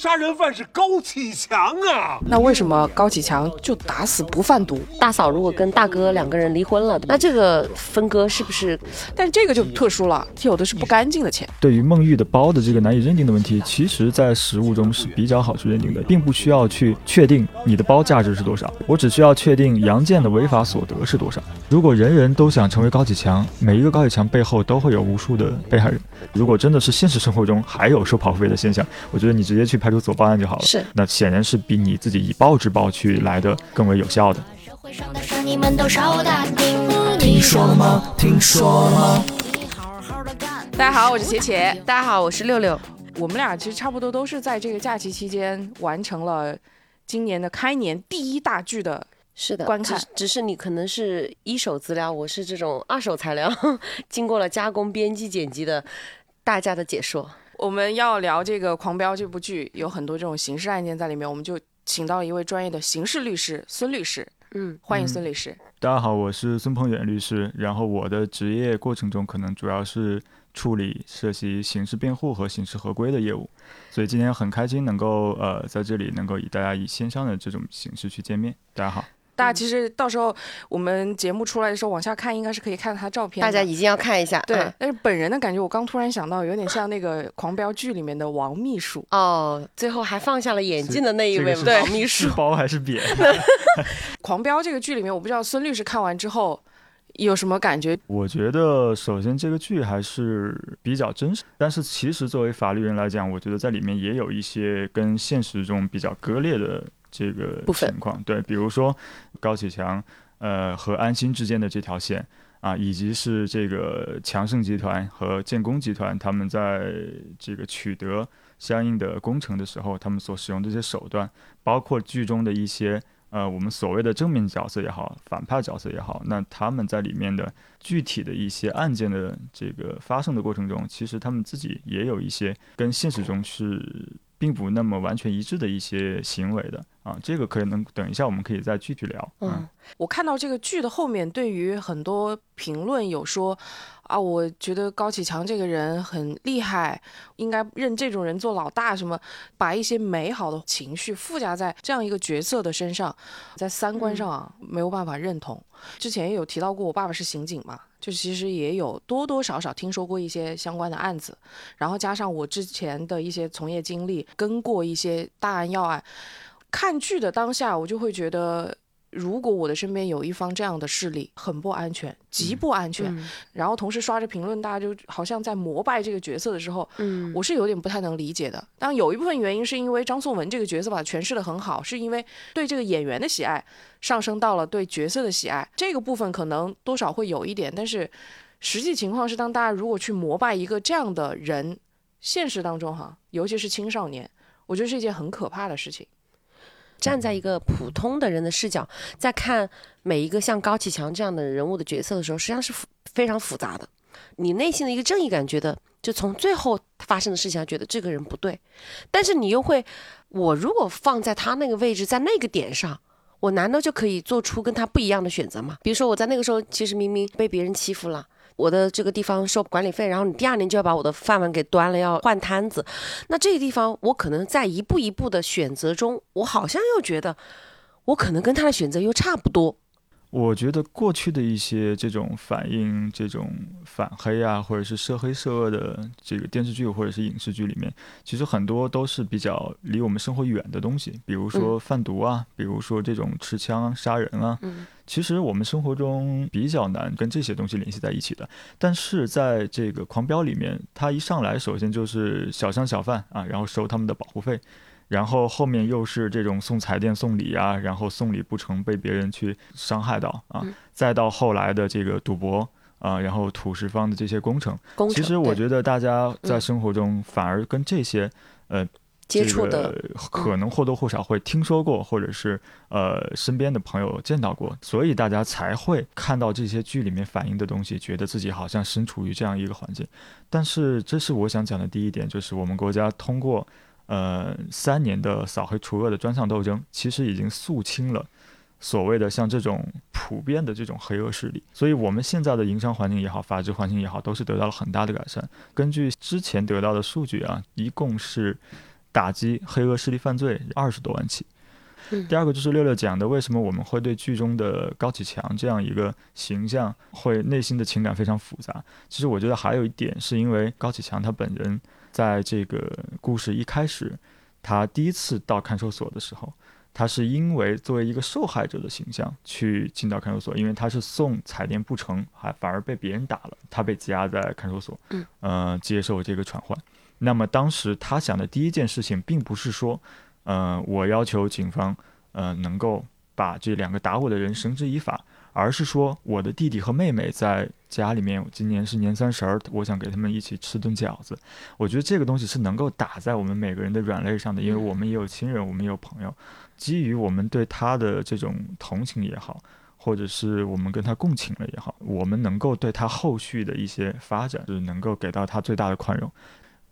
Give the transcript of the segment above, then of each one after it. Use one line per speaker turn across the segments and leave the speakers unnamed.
杀人犯是高启强啊！
那为什么高启强就打死不贩毒？
大嫂如果跟大哥两个人离婚了，那这个分割是不是？
但这个就特殊了，有的是不干净的钱。
对于孟玉的包的这个难以认定的问题，其实在实物中是比较好去认定的，并不需要去确定你的包价值是多少，我只需要确定杨建的违法所得是多少。如果人人都想成为高启强，每一个高启强背后都会有无数的被害人。如果真的是现实生活中还有收跑费的现象，我觉得你直接去派出所报案就好了。
是，
那显然是比你自己以暴制暴去来的更为有效的。
听说了吗？听说了吗？
大家好，我是茄茄。
大家好，我是六六。
我们俩其实差不多都是在这个假期期间完成了今年的开年第一大剧的。
是的，
观看。
只是你可能是一手资料，我是这种二手材料，经过了加工、编辑、剪辑的大家的解说。
我们要聊这个《狂飙》这部剧，有很多这种刑事案件在里面，我们就请到一位专业的刑事律师孙律师。
嗯，
欢迎孙律师。
大家好，我是孙鹏远律师。然后我的职业过程中，可能主要是处理涉及刑事辩护和刑事合规的业务，所以今天很开心能够呃在这里能够与大家以线上的这种形式去见面。大家好。
大家其实到时候我们节目出来的时候往下看，应该是可以看到他照片。
大家一定要看一下。
对，但是本人的感觉，我刚突然想到，有点像那个《狂飙》剧里面的王秘书。
哦，最后还放下了眼镜的那一位对王秘书。
是包还是扁？
《狂飙》这个剧里面，我不知道孙律师看完之后有什么感觉。
我觉得首先这个剧还是比较真实，但是其实作为法律人来讲，我觉得在里面也有一些跟现实中比较割裂的。这个情况对，比如说高启强呃和安心之间的这条线啊，以及是这个强盛集团和建工集团他们在这个取得相应的工程的时候，他们所使用的这些手段，包括剧中的一些呃我们所谓的正面角色也好，反派角色也好，那他们在里面的具体的一些案件的这个发生的过程中，其实他们自己也有一些跟现实中是。并不那么完全一致的一些行为的啊，这个可能等一下我们可以再具体聊。
嗯，我看到这个剧的后面，对于很多评论有说啊，我觉得高启强这个人很厉害，应该认这种人做老大，什么把一些美好的情绪附加在这样一个角色的身上，在三观上啊没有办法认同。之前也有提到过，我爸爸是刑警嘛。就其实也有多多少少听说过一些相关的案子，然后加上我之前的一些从业经历，跟过一些大案要案，看剧的当下，我就会觉得。如果我的身边有一方这样的势力，很不安全，极不安全。然后同时刷着评论，大家就好像在膜拜这个角色的时候，嗯，我是有点不太能理解的。当，有一部分原因是因为张颂文这个角色把诠释的很好，是因为对这个演员的喜爱上升到了对角色的喜爱，这个部分可能多少会有一点。但是实际情况是，当大家如果去膜拜一个这样的人，现实当中哈，尤其是青少年，我觉得是一件很可怕的事情。
站在一个普通的人的视角，在看每一个像高启强这样的人物的角色的时候，实际上是非常复杂的。你内心的一个正义感，觉得就从最后发生的事情，觉得这个人不对，但是你又会，我如果放在他那个位置，在那个点上，我难道就可以做出跟他不一样的选择吗？比如说我在那个时候，其实明明被别人欺负了。我的这个地方收管理费，然后你第二年就要把我的饭碗给端了，要换摊子。那这个地方，我可能在一步一步的选择中，我好像又觉得，我可能跟他的选择又差不多。
我觉得过去的一些这种反映这种反黑啊，或者是涉黑涉恶的这个电视剧或者是影视剧里面，其实很多都是比较离我们生活远的东西，比如说贩毒啊，比如说这种持枪杀人啊。其实我们生活中比较难跟这些东西联系在一起的。但是在这个《狂飙》里面，他一上来首先就是小商小贩啊，然后收他们的保护费。然后后面又是这种送彩电送礼啊，然后送礼不成被别人去伤害到啊，再到后来的这个赌博啊，然后土石方的这些工程，其实我觉得大家在生活中反而跟这些呃
接触的
可能或多或少会听说过，或者是呃身边的朋友见到过，所以大家才会看到这些剧里面反映的东西，觉得自己好像身处于这样一个环境。但是这是我想讲的第一点，就是我们国家通过。呃，三年的扫黑除恶的专项斗争，其实已经肃清了所谓的像这种普遍的这种黑恶势力。所以，我们现在的营商环境也好，法治环境也好，都是得到了很大的改善。根据之前得到的数据啊，一共是打击黑恶势力犯罪二十多万起。
嗯
第二个就是六六讲的，为什么我们会对剧中的高启强这样一个形象会内心的情感非常复杂？其实我觉得还有一点是因为高启强他本人在这个故事一开始，他第一次到看守所的时候，他是因为作为一个受害者的形象去进到看守所，因为他是送彩电不成，还反而被别人打了，他被羁押在看守所，
嗯，
呃，接受这个传唤。那么当时他想的第一件事情，并不是说，呃，我要求警方，呃，能够把这两个打我的人绳之以法，而是说我的弟弟和妹妹在家里面，今年是年三十儿，我想给他们一起吃顿饺子。我觉得这个东西是能够打在我们每个人的软肋上的，因为我们也有亲人，我们也有朋友，基于我们对他的这种同情也好。或者是我们跟他共情了也好，我们能够对他后续的一些发展，就是能够给到他最大的宽容。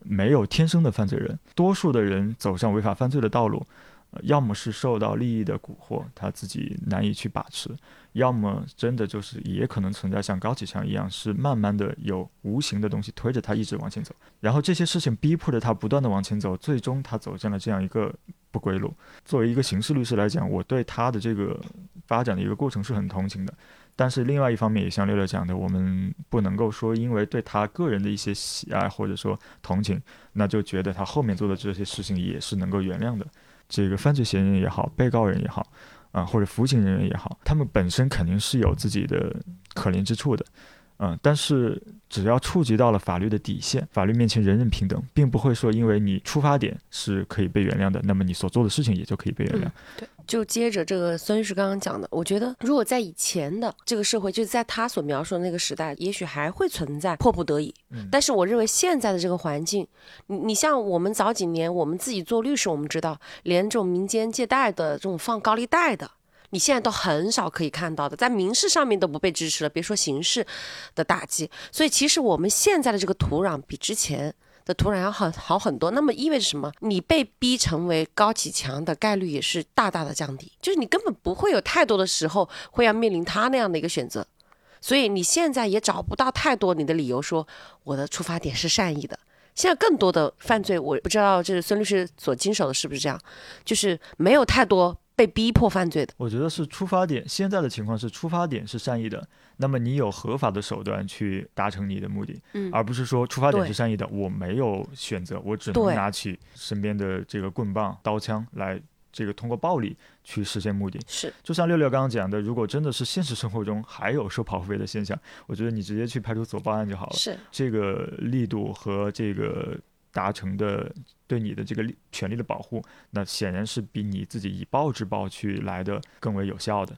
没有天生的犯罪人，多数的人走上违法犯罪的道路，呃要么是受到利益的蛊惑，他自己难以去把持；要么真的就是也可能存在像高启强一样，是慢慢的有无形的东西推着他一直往前走，然后这些事情逼迫着他不断的往前走，最终他走向了这样一个不归路。作为一个刑事律师来讲，我对他的这个发展的一个过程是很同情的。但是另外一方面，也像六六讲的，我们不能够说因为对他个人的一些喜爱或者说同情，那就觉得他后面做的这些事情也是能够原谅的。这个犯罪嫌疑人也好，被告人也好，啊、或者服刑人员也好，他们本身肯定是有自己的可怜之处的，嗯、但是只要触及到了法律的底线，法律面前人人平等，并不会说因为你出发点是可以被原谅的，那么你所做的事情也就可以被原谅。
嗯对，就接着这个孙律师刚刚讲的，我觉得如果在以前的这个社会，就是在他所描述的那个时代，也许还会存在迫不得已。
嗯
但是我认为现在的这个环境，你你像我们早几年我们自己做律师，我们知道连这种民间借贷的这种放高利贷的。你现在都很少可以看到的，在民事上面都不被支持了，别说刑事的打击。所以其实我们现在的这个土壤比之前的土壤要好好很多。那么意味着什么？你被逼成为高启强的概率也是大大的降低，就是你根本不会有太多的时候会要面临他那样的一个选择。所以你现在也找不到太多你的理由说我的出发点是善意的。现在更多的犯罪，我不知道这是孙律师所经手的是不是这样，就是没有太多被逼迫犯罪的。
我觉得是出发点，现在的情况是出发点是善意的，那么你有合法的手段去达成你的目的，
嗯
而不是说出发点是善意的，我没有选择，我只能拿起身边的这个棍棒、刀枪来这个通过暴力去实现目的。
是，
就像六六刚刚讲的，如果真的是现实生活中还有收保护费的现象，我觉得你直接去派出所报案就好了。
是，
这个力度和这个达成的对你的这个权利的保护，那显然是比你自己以暴制暴去来的更为有效的。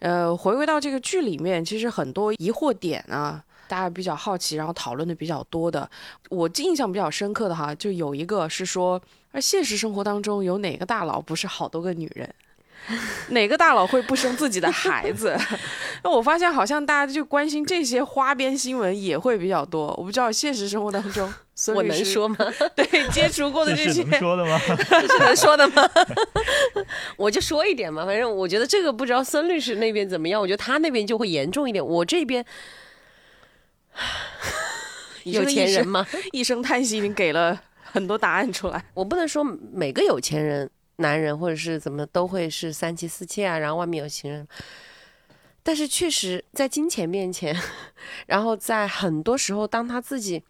呃，回归到这个剧里面，其实很多疑惑点啊，大家比较好奇，然后讨论的比较多的，我印象比较深刻的哈，就有一个是说，而现实生活当中有哪个大佬不是好多个女人？哪个大佬会不生自己的孩子？那我发现好像大家就关心这些花边新闻也会比较多。我不知道现实生活当中，
我能说吗？
对接触过的
这
些
能说的吗？
这是能说的吗？我就说一点嘛，反正我觉得这个不知道孙律师那边怎么样，我觉得他那边就会严重一点，我这边有钱人吗？
一声叹息，已经给了很多答案出来。
我不能说每个有钱人、男人或者是怎么都会是三妻四妾啊，然后外面有情人。但是确实在金钱面前，然后在很多时候，当他自己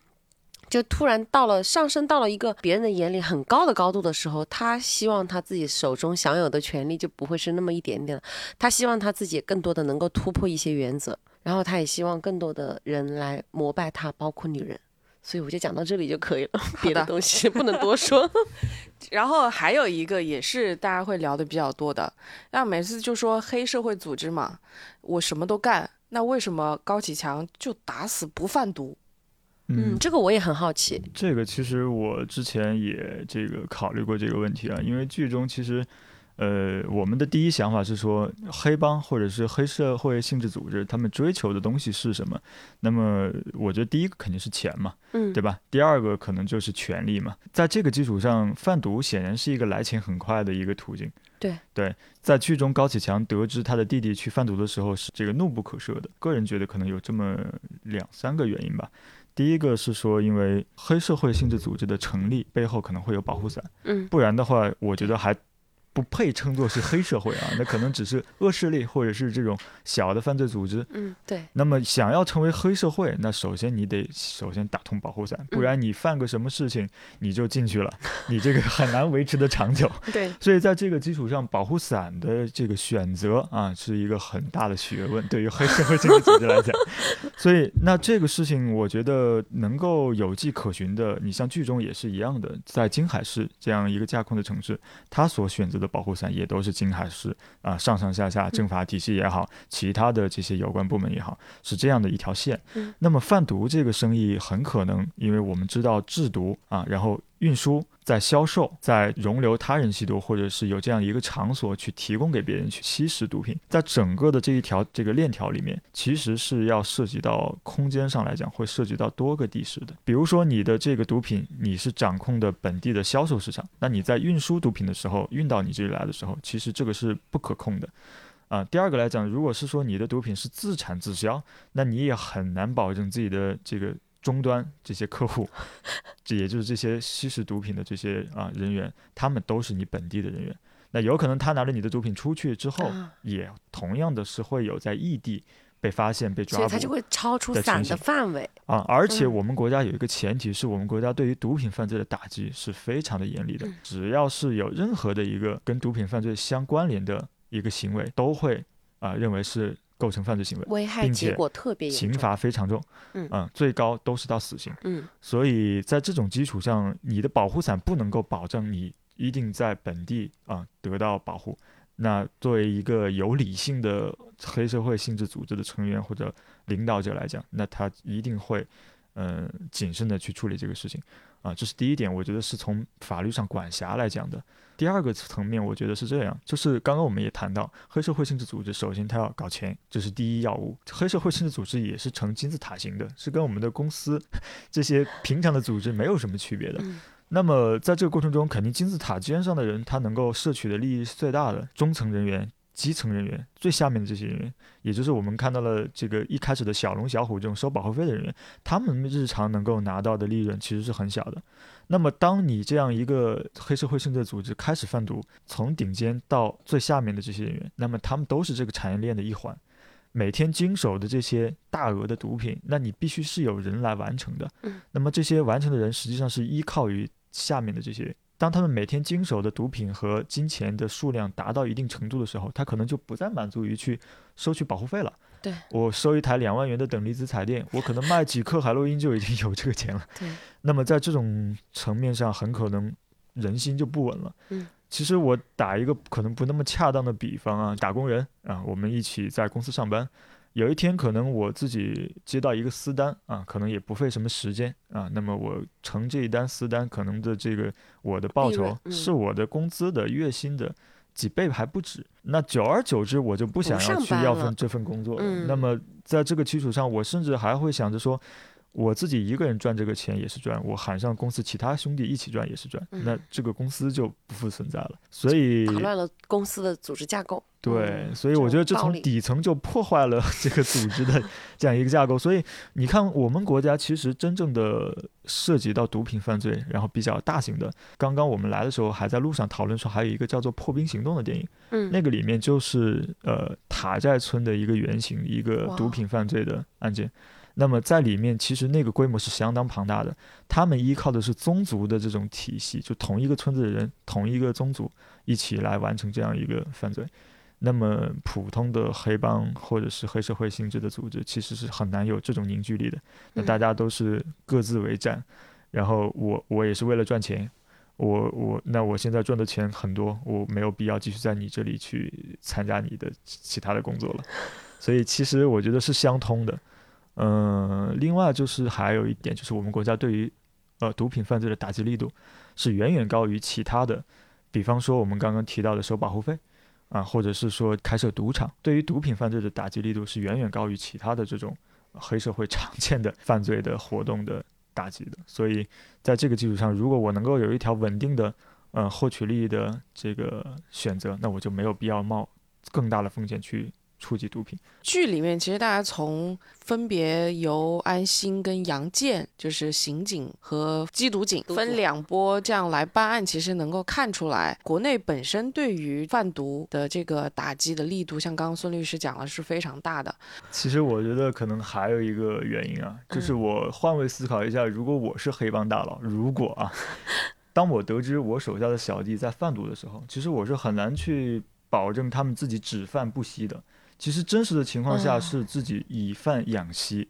就突然到了上升到了一个别人的眼里很高的高度的时候，他希望他自己手中享有的权利就不会是那么一点点了。他希望他自己更多的能够突破一些原则，然后他也希望更多的人来膜拜他，包括女人。所以我就讲到这里就可以了，别的东西不能多说。
然后还有一个也是大家会聊的比较多的，那每次就说黑社会组织嘛，我什么都干，那为什么高启强就打死不贩毒？
嗯，这个我也很好奇。
这个其实我之前也这个考虑过这个问题啊，因为剧中其实，呃，我们的第一想法是说，黑帮或者是黑社会性质组织，他们追求的东西是什么？那么我觉得第一个肯定是钱嘛，
嗯，
对吧？第二个可能就是权力嘛。在这个基础上，贩毒显然是一个来钱很快的一个途径。
对
对，在剧中高启强得知他的弟弟去贩毒的时候，是这个怒不可遏的。个人觉得可能有这么两三个原因吧。第一个是说，因为黑社会性质组织的成立背后可能会有保护伞，
嗯。
不然的话，我觉得还不配称作是黑社会啊，那可能只是恶势力或者是这种小的犯罪组织。
嗯，对，
那么想要成为黑社会，那首先你得首先打通保护伞，不然你犯个什么事情你就进去了，你这个很难维持的长久。
对，
所以在这个基础上，保护伞的这个选择啊，是一个很大的学问，对于黑社会这个组织来讲。所以那这个事情，我觉得能够有迹可循的，你像剧中也是一样的，在金海市这样一个架空的城市，他所选择的保护伞也都是金海市啊、上上下下政法体系也好，其他的这些有关部门也好，是这样的一条线。
嗯
那么贩毒这个生意很可能，因为我们知道制毒啊，然后运输、在销售、在容留他人吸毒，或者是有这样一个场所去提供给别人去吸食毒品，在整个的这一条这个链条里面，其实是要涉及到空间上来讲，会涉及到多个地市的。比如说你的这个毒品，你是掌控的本地的销售市场，那你在运输毒品的时候，运到你这里来的时候，其实这个是不可控的。啊，第二个来讲，如果是说你的毒品是自产自销，那你也很难保证自己的这个终端这些客户，这也就是这些吸食毒品的这些啊人员，他们都是你本地的人员。那有可能他拿着你的毒品出去之后，
啊
也同样的是会有在异地被发现、被抓捕
所以它就会超出
的
伞的范围。
啊。而且
嗯
我们国家有一个前提，是我们国家对于毒品犯罪的打击是非常的严厉的
嗯，
只要是有任何的一个跟毒品犯罪相关联的一个行为，都会啊认为是构成犯罪行为。
危害
并且
结果特别严
刑。罚非常重，
嗯
最高都是到死刑。
嗯
所以在这种基础上，你的保护伞不能够保证你一定在本地啊、得到保护。那作为一个有理性的黑社会性质组织的成员或者领导者来讲，那他一定会嗯、呃谨慎的去处理这个事情啊，这是第一点，我觉得是从法律上管辖来讲的。第二个层面，我觉得是这样，就是刚刚我们也谈到，黑社会性质组织首先它要搞钱，这是第一要务。黑社会性质组织也是呈金字塔型的，是跟我们的公司这些平常的组织没有什么区别的。
嗯
那么在这个过程中，肯定金字塔尖上的人，他能够摄取的利益是最大的，中层人员、基层人员、最下面的这些人员，也就是我们看到了这个一开始的小龙小虎这种收保护费的人员，他们日常能够拿到的利润其实是很小的。那么，当你这样一个黑社会性质的组织开始贩毒，从顶尖到最下面的这些人员，那么他们都是这个产业链的一环。每天经手的这些大额的毒品，那你必须是有人来完成的。
嗯
那么这些完成的人实际上是依靠于下面的这些。当他们每天经手的毒品和金钱的数量达到一定程度的时候，他可能就不再满足于去收取保护费了。
对
我收一台两万元的等离子彩电，我可能卖几克海洛因就已经有这个钱了。
对，
那么在这种层面上，很可能人心就不稳了。
嗯，
其实我打一个可能不那么恰当的比方啊，打工人啊，我们一起在公司上班，有一天可能我自己接到一个私单啊，可能也不费什么时间啊，那么我成这一单私单，可能的这个我的报酬是我的工资的月薪的。几倍还不止，那久而久之，我就不想要去要份这份工作了。
嗯
那么在这个基础上，我甚至还会想着说，我自己一个人赚这个钱也是赚，我喊上公司其他兄弟一起赚也是赚，
嗯
那这个公司就不复存在了。所以
打乱了公司的组织架构。
对，
嗯
所以我觉得这从底层就破坏了 这个组织的 这样一个架构。所以你看，我们国家其实真正的涉及到毒品犯罪，然后比较大型的，刚刚我们来的时候还在路上讨论说，还有一个叫做《破冰行动》的电影，
嗯，
那个里面就是呃塔寨村的一个原型，一个毒品犯罪的案件。那么在里面，其实那个规模是相当庞大的。他们依靠的是宗族的这种体系，就同一个村子的人，同一个宗族一起来完成这样一个犯罪。那么普通的黑帮或者是黑社会性质的组织，其实是很难有这种凝聚力的。那
嗯
大家都是各自为战，然后我我也是为了赚钱，我我那我现在赚的钱很多，我没有必要继续在你这里去参加你的其其他的工作了。所以其实我觉得是相通的。嗯、另外就是还有一点，就是我们国家对于呃毒品犯罪的打击力度是远远高于其他的，比方说我们刚刚提到的收保护费啊，或者是说开设赌场，对于毒品犯罪的打击力度是远远高于其他的这种黑社会常见的犯罪的活动的打击的。所以在这个基础上，如果我能够有一条稳定的呃获取利益的这个选择，那我就没有必要冒更大的风险去触及毒品。
剧里面其实大家从分别由安心跟杨建，就是刑警和缉毒警分两波这样来办案，其实能够看出来，国内本身对于贩毒的这个打击的力度，像刚刚孙律师讲了是非常大的。
其实我觉得可能还有一个原因啊，就是我换位思考一下，如果我是黑帮大佬，如果啊，当我得知我手下的小弟在贩毒的时候，其实我是很难去保证他们自己只贩不吸的。其实真实的情况下是自己以贩养吸，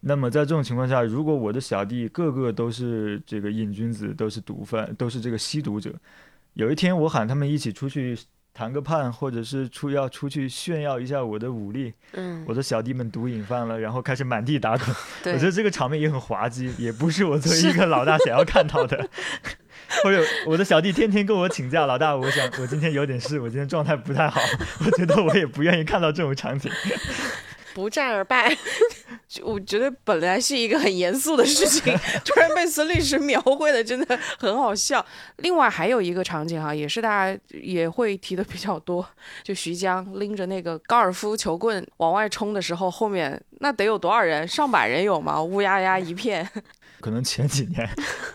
那么在这种情况下，如果我的小弟个个都是这个瘾君子，都是毒贩，都是这个吸毒者，有一天我喊他们一起出去谈个判，或者是出要出去炫耀一下我的武力，
嗯，
我的小弟们毒瘾犯了，然后开始满地打滚，我觉得这个场面也很滑稽，也不是我作为一个老大想要看到的。或者我的小弟天天跟我请假，老大，我想我今天有点事，我今天状态不太好，我觉得我也不愿意看到这种场景。
不战而败。
就我觉得本来是一个很严肃的事情，突然被孙律师描绘的真的很好笑。另外还有一个场景哈，也是大家也会提的比较多，就徐江拎着那个高尔夫球棍往外冲的时候，后面那得有多少人？上百人有吗？乌压压一片。
可能前几年，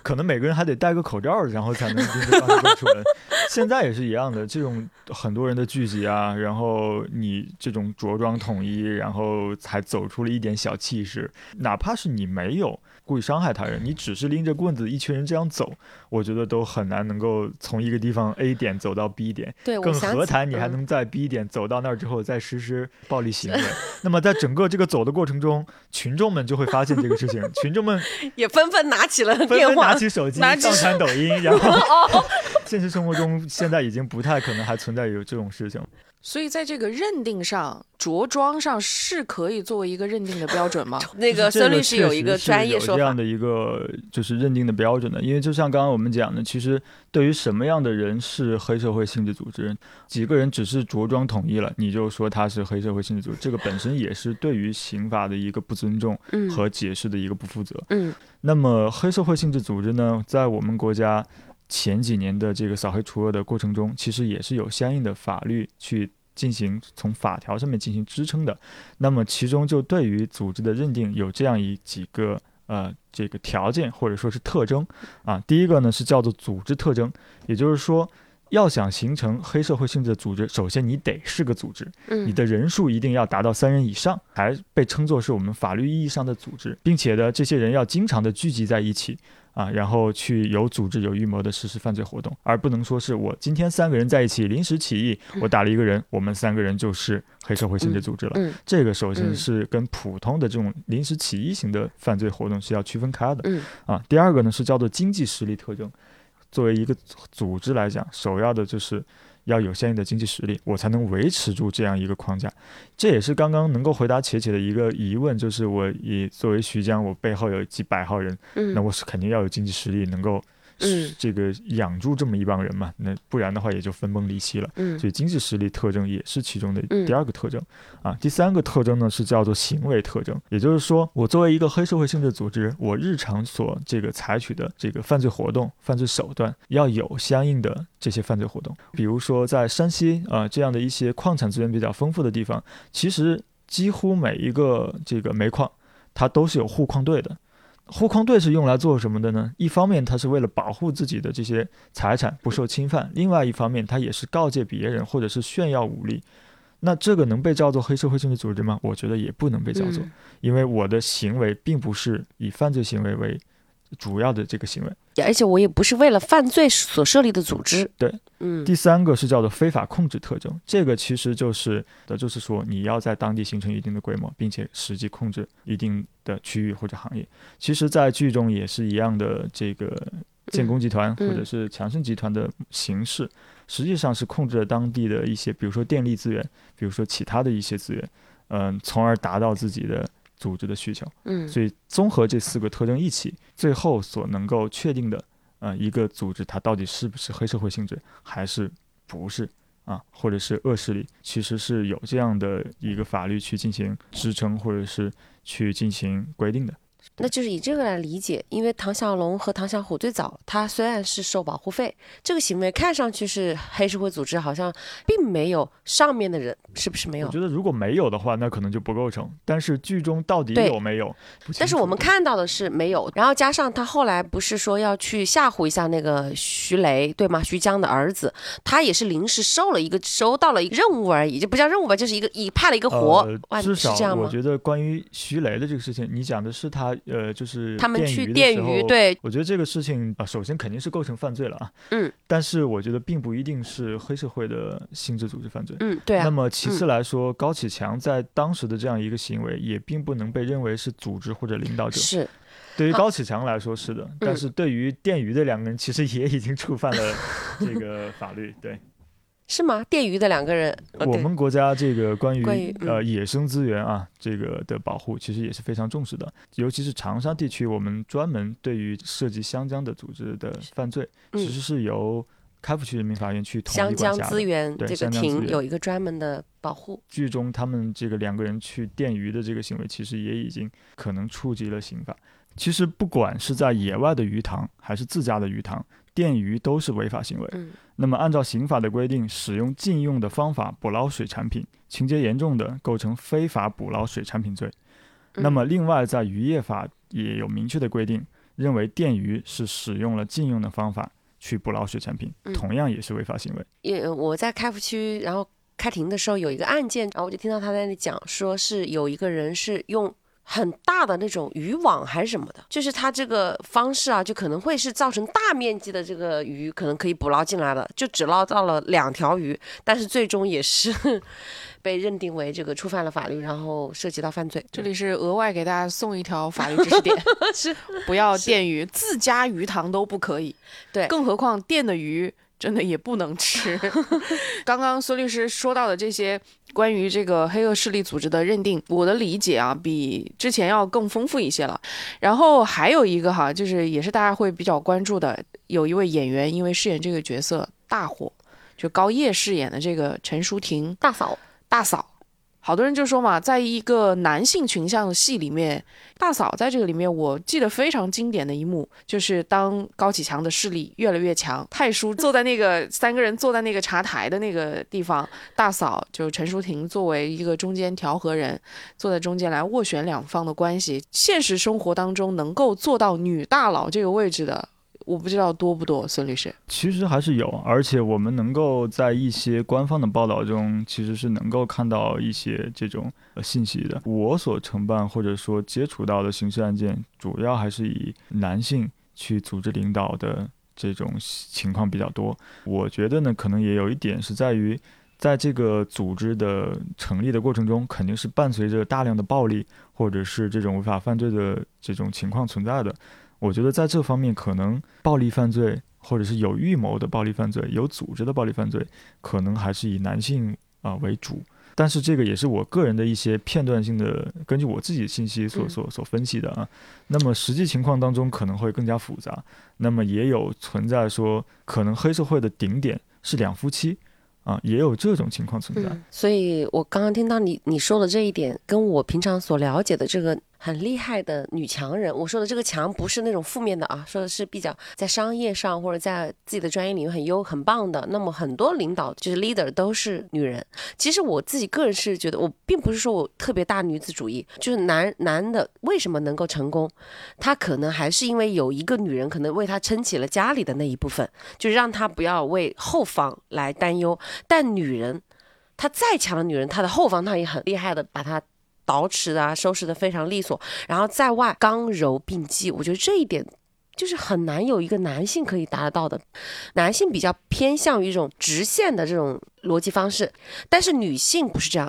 可能每个人还得戴个口罩，然后才能进去帮助出门。现在也是一样的，这种很多人的聚集啊，然后你这种着装统一，然后才走出了一点小气势。哪怕是你没有故意伤害他人，你只是拎着棍子一群人这样走，我觉得都很难能够从一个地方 A 点走到 B 点。
对，
更何谈你还
嗯
能在 B 点走到那儿之后再实施暴力行为？那么在整个这个走的过程中，群众们就会发现这个事情，群众们
也纷纷拿起了
纷
电话
纷拿，起手机
拿起
上传抖音，然后 现实生活中现在已经不太可能还存在有这种事情。
所以在这个认定上，着装上是可以作为一个认定的标准吗？
那个孙律师有一个专业
有
说法，
这样的一个就是认定的标准的，因为就像刚刚我们讲的，其实对于什么样的人是黑社会性质组织，几个人只是着装统一了，你就说他是黑社会性质组织，这个本身也是对于刑法的一个不尊重
嗯
和解释的一个不负责。
嗯
那么黑社会性质组织呢，在我们国家前几年的这个扫黑除恶的过程中，其实也是有相应的法律去进行从法条上面进行支撑的。那么其中就对于组织的认定有这样一几个呃这个条件或者说是特征啊。第一个呢是叫做组织特征，也就是说。要想形成黑社会性质的组织，首先你得是个组织，你
嗯
的人数一定要达到三人以上，才被称作是我们法律意义上的组织，并且呢，这些人要经常的聚集在一起啊，然后去有组织、有预谋的实施犯罪活动，而不能说是我今天三个人在一起临时起意，我打了一个人，我们三个人就是黑社会性质组织了。
嗯
这个首先
嗯
是跟普通的这种临时起意型的犯罪活动是要区分开的。
嗯
啊，第二个呢是叫做经济实力特征。作为一个组组织来讲，首要的就是要有相应的经济实力，我才能维持住这样一个框架。这也是刚刚能够回答且且的一个疑问，就是我以作为徐江，我背后有几百号人，
嗯，
那我是肯定要有经济实力，能够
嗯
这个养住这么一帮人嘛，那不然的话也就分崩离析了。
嗯
所以经济实力特征也是其中的
嗯
第二个特征、啊。第三个特征呢是叫做行为特征，也就是说，我作为一个黑社会性质组织，我日常所这个采取的这个犯罪活动、犯罪手段要有相应的这些犯罪活动。比如说在山西啊、这样的一些矿产资源比较丰富的地方，其实几乎每一个这个煤矿它都是有护矿队的。护矿队是用来做什么的呢？一方面，它是为了保护自己的这些财产不受侵犯；另外一方面，它也是告诫别人或者是炫耀武力。那这个能被叫做黑社会性质组织吗？我觉得也不能被叫做，
嗯
因为我的行为并不是以犯罪行为为主要的这个行为。
而且我也不是为了犯罪所设立的组织。
对，
嗯
第三个是叫做非法控制特征，这个其实就是的，就是说你要在当地形成一定的规模，并且实际控制一定的区域或者行业。其实，在剧中也是一样的，这个建工集团
嗯
或者是强盛集团的形式，实际上是控制了当地的一些，比如说电力资源，比如说其他的一些资源，嗯，从而达到自己的组织的需求。
嗯
所以综合这四个特征一起，最后所能够确定的，呃，一个组织它到底是不是黑社会性质，还是不是啊，或者是恶势力，其实是有这样的一个法律去进行支撑，或者是去进行规定的。
那就是以这个来理解，因为唐小龙和唐小虎最早他虽然是收保护费，这个行为看上去是黑社会组织，好像并没有上面的人，是不是没有
我？觉得如果没有的话，那可能就不构成。但是剧中到底有没有？
但是我们看到的是没有，然后加上他后来不是说要去吓唬一下那个徐雷，对吗？徐江的儿子，他也是临时收了一个收到了一个任务而已，就不叫任务吧，就是一个一派了一个活，
至少
是这样吗？
我觉得关于徐雷的这个事情，你讲的是他呃，就是
他们去电鱼对
我觉得这个事情啊、首先肯定是构成犯罪了啊。
嗯。
但是我觉得并不一定是黑社会的性质组织犯罪。
嗯，对啊，
那么其次来说，高启强在当时的这样一个行为，也并不能被认为是组织或者领导者。
是
对于高启强来说是的，但是对于电鱼的两个人，其实也已经触犯了 这个法律。对
是吗？电鱼的两个人，
我们国家这个关于
关于嗯
呃野生资源啊这个的保护，其实也是非常重视的。尤其是长沙地区，我们专门对于涉及湘江的组织的犯罪，
嗯
其实是由开福区人民法院去统
湘江
一管辖的。
资源
对
这个庭
湘江
有一个专门的保护，
剧中他们这个两个人去电鱼的这个行为，其实也已经可能触及了刑法。其实不管是在野外的鱼塘，还是自家的鱼塘，电鱼都是违法行为。
嗯
那么按照刑法的规定，使用禁用的方法捕捞水产品，情节严重的，构成非法捕捞水产品罪。
嗯
那么另外在渔业法也有明确的规定，认为电鱼是使用了禁用的方法去捕捞水产品，
嗯
同样也是违法行为。
也我在开福区，然后开庭的时候有一个案件，然后我就听到他在那里讲，说是有一个人是用很大的那种渔网还是什么的，就是它这个方式啊，就可能会是造成大面积的这个鱼可能可以捕捞进来的，就只捞到了两条鱼，但是最终也是 被认定为这个触犯了法律，然后涉及到犯罪。
这里是额外给大家送一条法律知识点，
是。
不要电鱼，自家鱼塘都不可以，
对。
更何况电的鱼真的也不能吃。刚刚孙律师说到的这些关于这个黑恶势力组织的认定，我的理解啊，比之前要更丰富一些了。然后还有一个哈，就是也是大家会比较关注的，有一位演员因为饰演这个角色大火，就高叶饰演的这个陈淑婷
大嫂，
大嫂。好多人就说嘛，在一个男性群像戏里面，大嫂在这个里面，我记得非常经典的一幕，就是当高启强的势力越来越强，太叔坐在那个三个人坐在那个茶台的那个地方，大嫂就陈淑婷作为一个中间调和人，坐在中间来斡旋两方的关系。现实生活当中能够做到女大佬这个位置的，我不知道多不多，孙律师。
其实还是有，而且我们能够在一些官方的报道中，其实是能够看到一些这种信息的。我所承办或者说接触到的刑事案件，主要还是以男性去组织领导的这种情况比较多。我觉得呢，可能也有一点是在于，在这个组织的成立的过程中，肯定是伴随着大量的暴力或者是这种违法犯罪的这种情况存在的。我觉得在这方面，可能暴力犯罪或者是有预谋的暴力犯罪、有组织的暴力犯罪，可能还是以男性啊、为主。但是这个也是我个人的一些片段性的，根据我自己的信息所
嗯
所所分析的啊。那么实际情况当中可能会更加复杂。那么也有存在说，可能黑社会的顶点是两夫妻啊，也有这种情况存在。
嗯，所以我刚刚听到你你说的这一点，跟我平常所了解的这个很厉害的女强人，我说的这个强不是那种负面的啊，说的是比较在商业上或者在自己的专业领域很优很棒的。那么很多领导就是 leader 都是女人。其实我自己个人是觉得，我并不是说我特别大女子主义，就是男男的为什么能够成功，他可能还是因为有一个女人可能为他撑起了家里的那一部分，就是让他不要为后方来担忧。但女人，她再强的女人，她的后方她也很厉害的，把她捯饬的啊，收拾的非常利索。然后在外刚柔并济，我觉得这一点就是很难有一个男性可以达得到的。男性比较偏向于一种直线的这种逻辑方式，但是女性不是这样。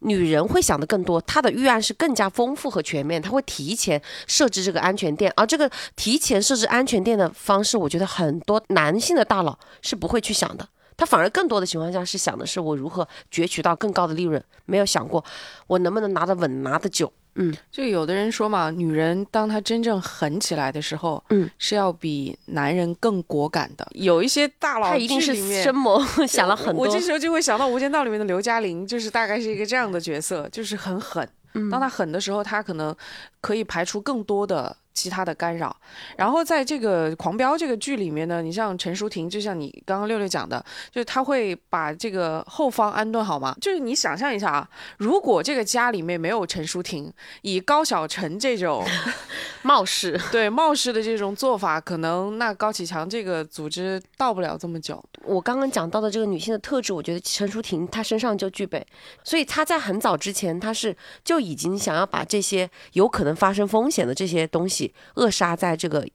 女人会想的更多，她的预案是更加丰富和全面，她会提前设置这个安全垫，而这个提前设置安全垫的方式，我觉得很多男性的大佬是不会去想的。他反而更多的情况下是想的是我如何攫取到更高的利润，没有想过我能不能拿得稳、拿得久。嗯，
就有的人说嘛，女人当她真正狠起来的时候，
嗯，
是要比男人更果敢的。有一些大佬
他一定是深谋 想了很多。
我这时候就会想到《无间道》里面的刘嘉玲，就是大概是一个这样的角色，就是很狠。当他狠的时候，他可能可以排除更多的。其他的干扰，然后在这个《狂飙》这个剧里面呢，你像陈淑婷，就像你刚刚六六讲的，就是他会把这个后方安顿好吗？就是你想象一下啊，如果这个家里面没有陈淑婷，以高晓晨这种
冒失，
对冒失的这种做法，可能那高启强这个组织到不了这么久。
我刚刚讲到的这个女性的特质，我觉得陈淑婷她身上就具备，所以她在很早之前，她是就已经想要把这些有可能发生风险的这些东西。扼杀在这个。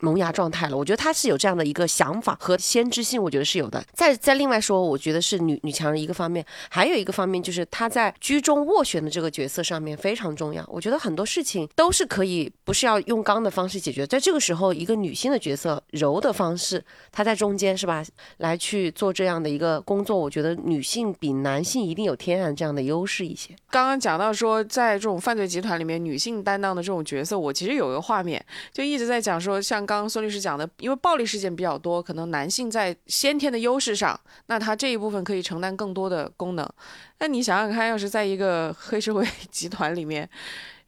萌芽状态了，我觉得他是有这样的一个想法和先知性，我觉得是有的。再再另外说，我觉得是女女强人一个方面，还有一个方面就是她在居中斡旋的这个角色上面非常重要。我觉得很多事情都是可以不是要用刚的方式解决，在这个时候，一个女性的角色柔的方式，她在中间是吧，来去做这样的一个工作，我觉得女性比男性一定有天然这样的优势一些。
刚刚讲到说，在这种犯罪集团里面，女性担当的这种角色，我其实有一个画面，就一直在讲说，像。刚刚孙律师讲的，因为暴力事件比较多，可能男性在先天的优势上，那他这一部分可以承担更多的功能。那你想想看，要是在一个黑社会集团里面，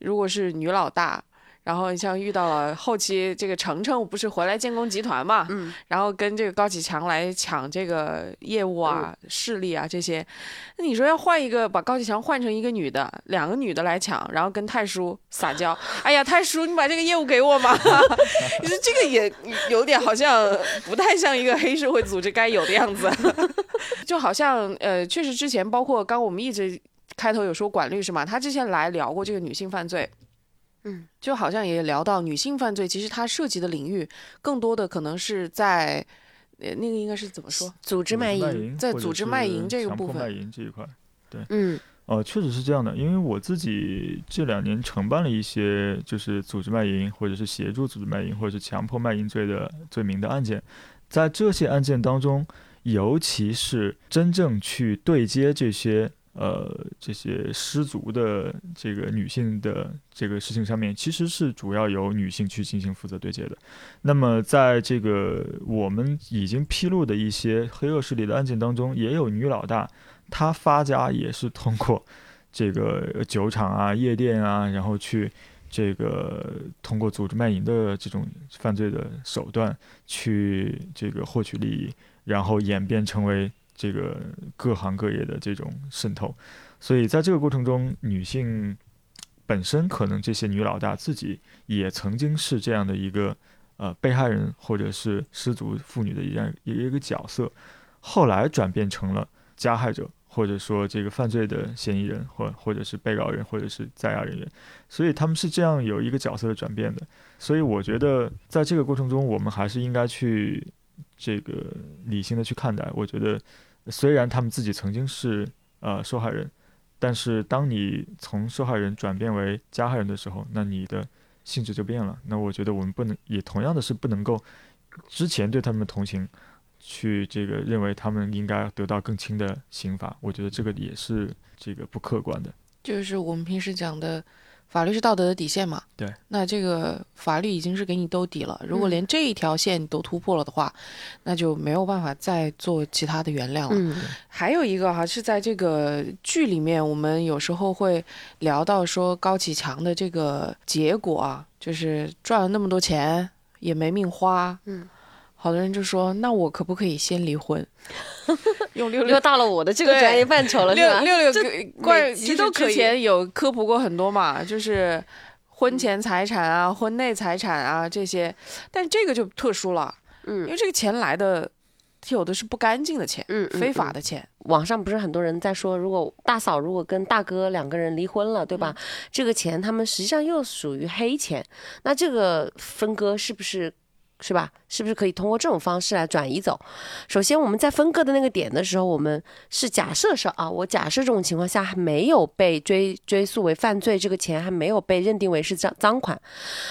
如果是女老大。然后像遇到了后期这个程程不是回来建工集团嘛，嗯，然后跟这个高启强来抢这个业务啊、势力啊这些，那你说要换一个把高启强换成一个女的，两个女的来抢，然后跟太叔撒娇，哎呀太叔你把这个业务给我嘛，你说这个也有点好像不太像一个黑社会组织该有的样子，就好像呃确实之前包括刚我们一直开头有说管律师嘛，他之前来聊过这个女性犯罪。嗯，就好像也聊到女性犯罪，其实它涉及的领域更多的可能是在，呃，那个应该是怎么说？
组织卖
淫，在组织卖淫这个部分，
卖淫这一块，对，嗯，呃，确实是这样的，因为我自己这两年承办了一些就是组织卖淫，或者是协助组织卖淫，或者是强迫卖淫罪的罪名的案件，在这些案件当中，尤其是真正去对接这些。呃，这些失足的这个女性的这个事情上面，其实是主要由女性去进行负责对接的。那么，在这个我们已经披露的一些黑恶势力的案件当中，也有女老大，她发家也是通过这个酒厂啊、夜店啊，然后去这个通过组织卖淫的这种犯罪的手段去这个获取利益，然后演变成为。这个各行各业的这种渗透，所以在这个过程中，女性本身可能这些女老大自己也曾经是这样的一个呃被害人或者是失足妇女的一样一个角色，后来转变成了加害者，或者说这个犯罪的嫌疑人，或或者是被告人，或者是在押人员，所以他们是这样有一个角色的转变的。所以我觉得在这个过程中，我们还是应该去这个理性的去看待。我觉得。虽然他们自己曾经是呃受害人，但是当你从受害人转变为加害人的时候，那你的性质就变了。那我觉得我们不能也同样的是不能够之前对他们同情，去这个认为他们应该得到更轻的刑罚。我觉得这个也是这个不客观的。
就是我们平时讲的。法律是道德的底线嘛？
对，
那这个法律已经是给你兜底了。如果连这一条线都突破了的话，那就没有办法再做其他的原谅了。嗯，还有一个哈是在这个剧里面，我们有时候会聊到说高启强的这个结果啊，就是赚了那么多钱也没命花。嗯。好多人就说：“那我可不可以先离婚？” 用六六
又到了我的这个专业范畴了，
六六六关其实之前有科普过很多嘛，就是婚前财产啊、婚内财产啊这些，但这个就特殊了，嗯，因为这个钱来的有的是不干净的钱，嗯，非法的钱。
网上不是很多人在说，如果大嫂如果跟大哥两个人离婚了，对吧？这个钱他们实际上又属于黑钱，那这个分割是不是？是吧？是不是可以通过这种方式来转移走？首先，我们在分割的那个点的时候，我们是假设说啊，我假设这种情况下还没有被追追溯为犯罪，这个钱还没有被认定为是赃赃款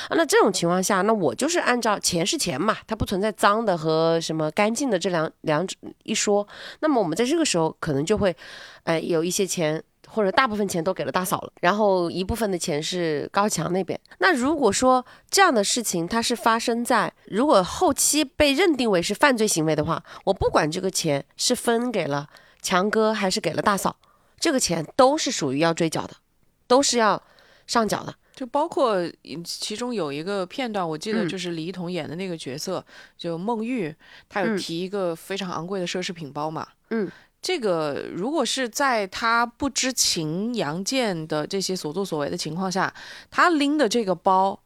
啊。那这种情况下，那我就是按照钱是钱嘛，它不存在脏的和什么干净的这两两一说。那么我们在这个时候可能就会，哎，有一些钱。或者大部分钱都给了大嫂了，然后一部分的钱是高强那边。那如果说这样的事情它是发生在如果后期被认定为是犯罪行为的话，我不管这个钱是分给了强哥还是给了大嫂，这个钱都是属于要追缴的。都是要上缴的。
就包括其中有一个片段，我记得
嗯
就是李一桐演的那个角色，就孟玉，她有
嗯
提一个非常昂贵的奢侈品包嘛。
嗯，
这个如果是在他不知情杨建的这些所作所为的情况下，他拎的这个包。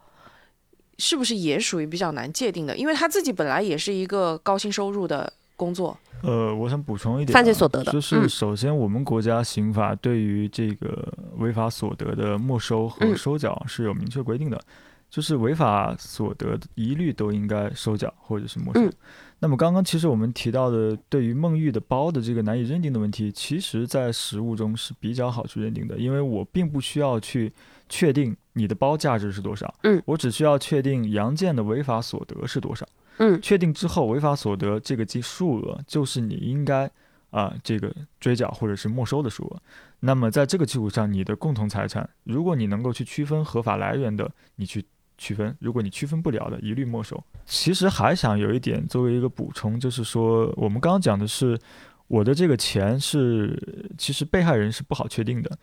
是不是也属于比较难界定的？因为他自己本来也是一个高薪收入的工作，
呃，我想补充一点啊，
犯罪所得的
就是
嗯
首先我们国家刑法对于这个违法所得的没收和
嗯
收缴是有明确规定的，就是违法所得一律都应该收缴或者是没收。
嗯
那么刚刚其实我们提到的对于孟玉的包的这个难以认定的问题，其实在实务中是比较好去认定的，因为我并不需要去确定你的包价值是多少，
嗯
我只需要确定杨建的违法所得是多少。
嗯
确定之后，违法所得这个计数额就是你应该啊、这个追缴或者是没收的数额。那么在这个基础上，你的共同财产，如果你能够去区分合法来源的，你去区分；如果你区分不了的，一律没收。其实还想有一点作为一个补充，就是说我们刚刚讲的是我的这个钱是，其实被害人是不好确定的。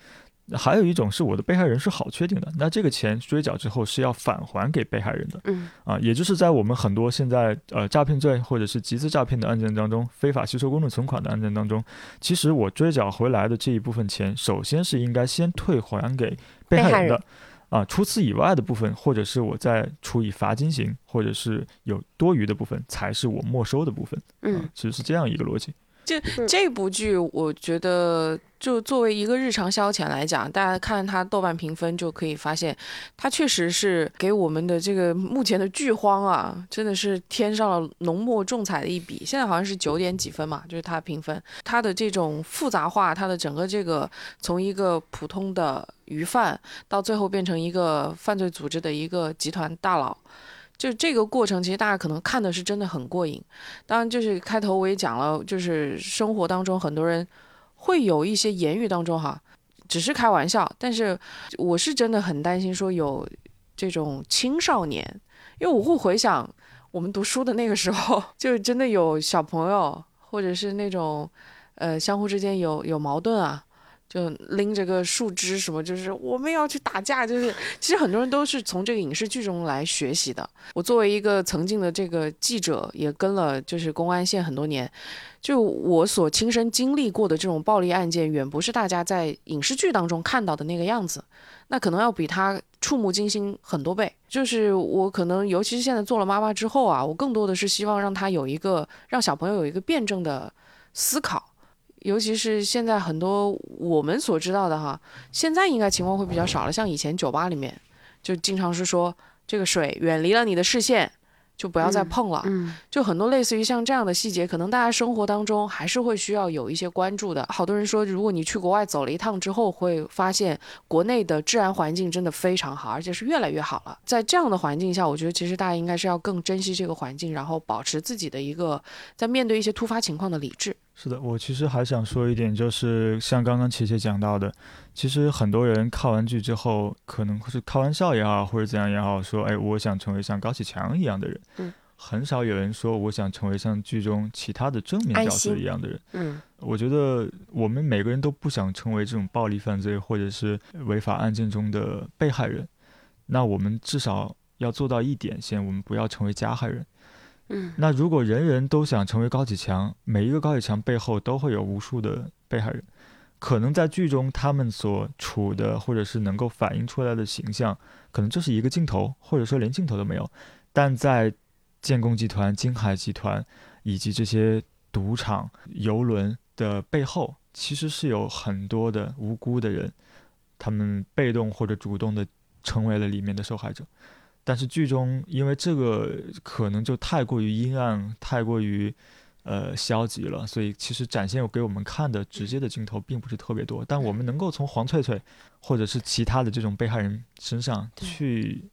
还有一种是我的被害人是好确定的，那这个钱追缴之后是要返还给被害人的。
嗯
啊，也就是在我们很多现在呃诈骗罪或者是集资诈骗的案件当中，非法吸收公众存款的案件当中，其实我追缴回来的这一部分钱，首先是应该先退还给被
被害人
害人的。啊，除此以外的部分，或者是我再处以罚金刑，或者是有多余的部分，才是我没收的部分。
嗯
啊，其实是这样一个逻辑。
这部剧我觉得，就作为一个日常消遣来讲，大家看它豆瓣评分就可以发现，它确实是给我们的这个目前的剧荒啊，真的是添上了浓墨重彩的一笔。现在好像是九点几分嘛，就是它的评分，它的这种复杂化，它的整个这个从一个普通的鱼贩到最后变成一个犯罪组织的一个集团大佬。就这个过程，其实大家可能看的是真的很过瘾。当然，就是开头我也讲了，就是生活当中很多人会有一些言语当中哈，只是开玩笑，但是我是真的很担心说有这种青少年，因为我会回想我们读书的那个时候，就真的有小朋友或者是那种呃相互之间有有矛盾啊。就拎着个树枝什么，就是我们要去打架，就是其实很多人都是从这个影视剧中来学习的。我作为一个曾经的这个记者，也跟了就是公安线很多年，就我所亲身经历过的这种暴力案件，远不是大家在影视剧当中看到的那个样子，那可能要比他触目惊心很多倍。就是我可能，尤其是现在做了妈妈之后啊，我更多的是希望让他有一个让小朋友有一个辩证的思考。尤其是现在很多我们所知道的哈，现在应该情况会比较少了。像以前酒吧里面，就经常是说这个水远离了你的视线，就不要再碰了。
嗯
就很多类似于像这样的细节，可能大家生活当中还是会需要有一些关注的。好多人说，如果你去国外走了一趟之后，会发现国内的治安环境真的非常好，而且是越来越好了。在这样的环境下，我觉得其实大家应该是要更珍惜这个环境，然后保持自己的一个在面对一些突发情况的理智。
是的，我其实还想说一点，就是像刚刚琪琪讲到的，其实很多人看完剧之后，可能是开玩笑也好，或者怎样也好，说，哎，我想成为像高启强一样的人。
嗯。
很少有人说我想成为像剧中其他的正面角色一样的人。
嗯
我觉得我们每个人都不想成为这种暴力犯罪或者是违法案件中的被害人，那我们至少要做到一点，先我们不要成为加害人。那如果人人都想成为高启强，每一个高启强背后都会有无数的被害人，可能在剧中他们所处的或者是能够反映出来的形象，可能就是一个镜头，或者说连镜头都没有。但在建工集团、金海集团以及这些赌场、游轮的背后，其实是有很多的无辜的人，他们被动或者主动的成为了里面的受害者。但是剧中因为这个可能就太过于阴暗，太过于呃消极了，所以其实展现给我们看的直接的镜头并不是特别多。但我们能够从黄翠翠或者是其他的这种被害人身上去，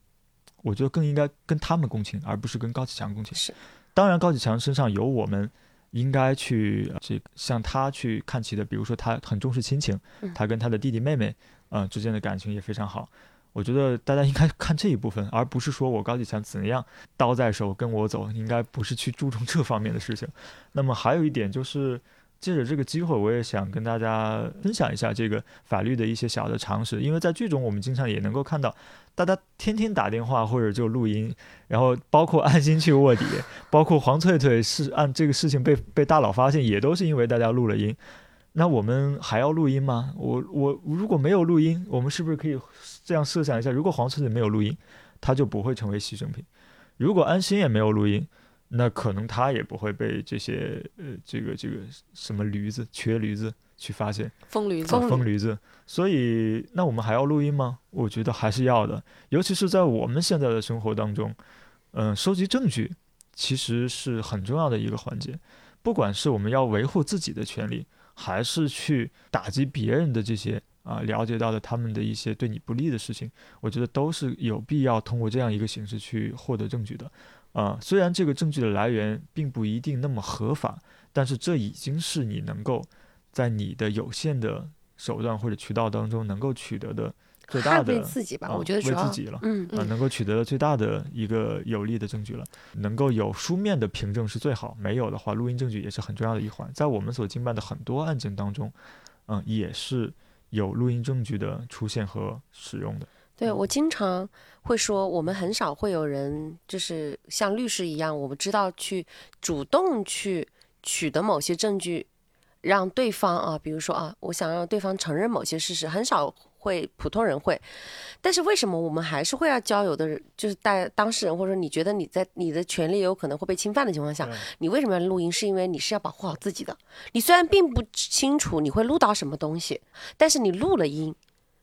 我觉得更应该跟他们共情，而不是跟高启强共情。
是，
当然高启强身上有我们。应该去呃这向他去看齐的，比如说他很重视亲情，
嗯
他跟他的弟弟妹妹，呃之间的感情也非常好。我觉得大家应该 看这一部分，而不是说我高启强怎样刀在手跟我走，应该不是去注重这方面的事情。那么还有一点就是，借着这个机会，我也想跟大家分享一下这个法律的一些小的常识，因为在剧中我们经常也能够看到，大家天天打电话或者就录音，然后包括安心去卧底，包括黄翠翠是按这个事情被被大佬发现，也都是因为大家录了音。那我们还要录音吗？我我如果没有录音，我们是不是可以这样设想一下？如果黄翠翠没有录音，他就不会成为牺牲品；如果安心也没有录音。那可能他也不会被这些呃，这个这个什么驴子、瘸驴子去发现，
疯驴子、
疯驴子。所以，那我们还要录音吗？我觉得还是要的，尤其是在我们现在的生活当中，嗯，收集证据其实是很重要的一个环节。不管是我们要维护自己的权利，还是去打击别人的这些啊，了解到的他们的一些对你不利的事情，我觉得都是有必要通过这样一个形式去获得证据的。啊，虽然这个证据的来源并不一定那么合法，但是这已经是你能够在你的有限的手段或者渠道当中能够取得的最大的
自己吧，我觉得
为自己了，嗯啊，能够取得的最大的一个有利的证据了。能够有书面的凭证是最好，没有的话，录音证据也是很重要的一环。在我们所经办的很多案件当中，嗯，也是有录音证据的出现和使用的。
对我经常会说，我们很少会有人就是像律师一样，我们知道去主动去取得某些证据，让对方啊，比如说啊，我想让对方承认某些事实，很少会普通人会。但是为什么我们还是会要交友的人，就是带当事人，或者说你觉得你在你的权利有可能会被侵犯的情况下，你为什么要录音？是因为你是要保护好自己的。你虽然并不清楚你会录到什么东西，但是你录了音。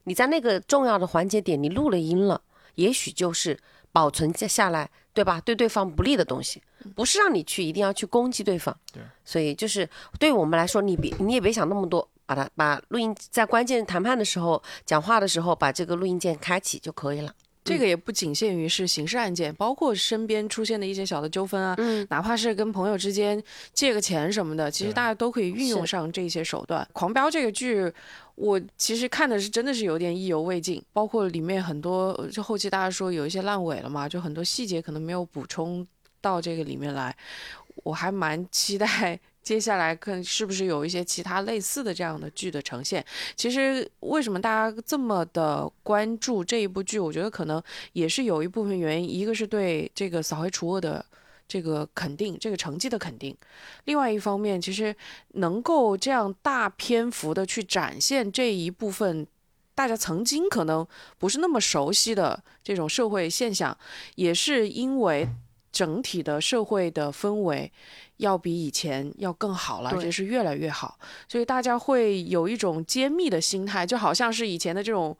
你在那个重要的环节点，你录了音了，也许就是保存下下来，对吧？对对方不利的东西，不是让你去一定要去攻击对方。
对，
所以就是对我们来说，你别你也别想那么多，把它把录音在关键谈判的时候讲话的时候，把这个录音键开启就可以了。
这个也不仅限于是刑事案件，包括身边出现的一些小的纠纷啊，哪怕是跟朋友之间借个钱什么的，其实大家都可以运用上这些手段。狂飙这个剧，我其实看的是真的是有点意犹未尽，包括里面很多，就后期大家说有一些烂尾了嘛，就很多细节可能没有补充到这个里面来，我还蛮期待。接下来看是不是有一些其他类似的这样的剧的呈现？其实为什么大家这么的关注这一部剧？我觉得可能也是有一部分原因，一个是对这个扫黑除恶的这个肯定，这个成绩的肯定；另外一方面，其实能够这样大篇幅的去展现这一部分大家曾经可能不是那么熟悉的这种社会现象，也是因为整体的社会的氛围。要比以前要更好了，而且是越来越好，所以大家会有一种揭秘的心态，就好像是以前的这种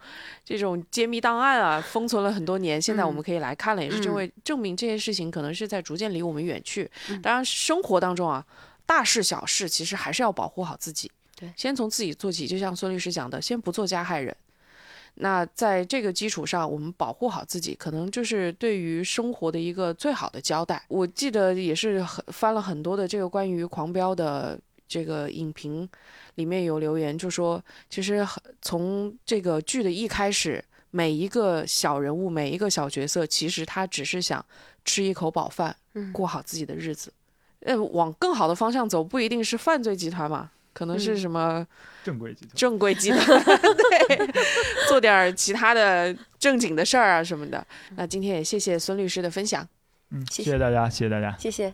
这种揭秘档案啊，封存了很多年，现在我们可以来看了，也是就会证明这些事情可能是在逐渐离我们远去。当然，生活当中啊，大事小事其实还是要保护好自己，
对，
先从自己做起，就像孙律师讲的，先不做加害人。那在这个基础上，我们保护好自己，可能就是对于生活的一个最好的交代。我记得也是很翻了很多的这个关于《狂飙》的这个影评，里面有留言就说，其实从这个剧的一开始，每一个小人物，每一个小角色，其实他只是想吃一口饱饭，过好自己的日子。呃，往更好的方向走，不一定是犯罪集团嘛。可能是什么
正规集团？
正规集团，对，做点其他的正经的事儿啊什么的。那今天也谢谢孙律师的分享，
嗯，谢谢大家，谢谢大家，
谢谢。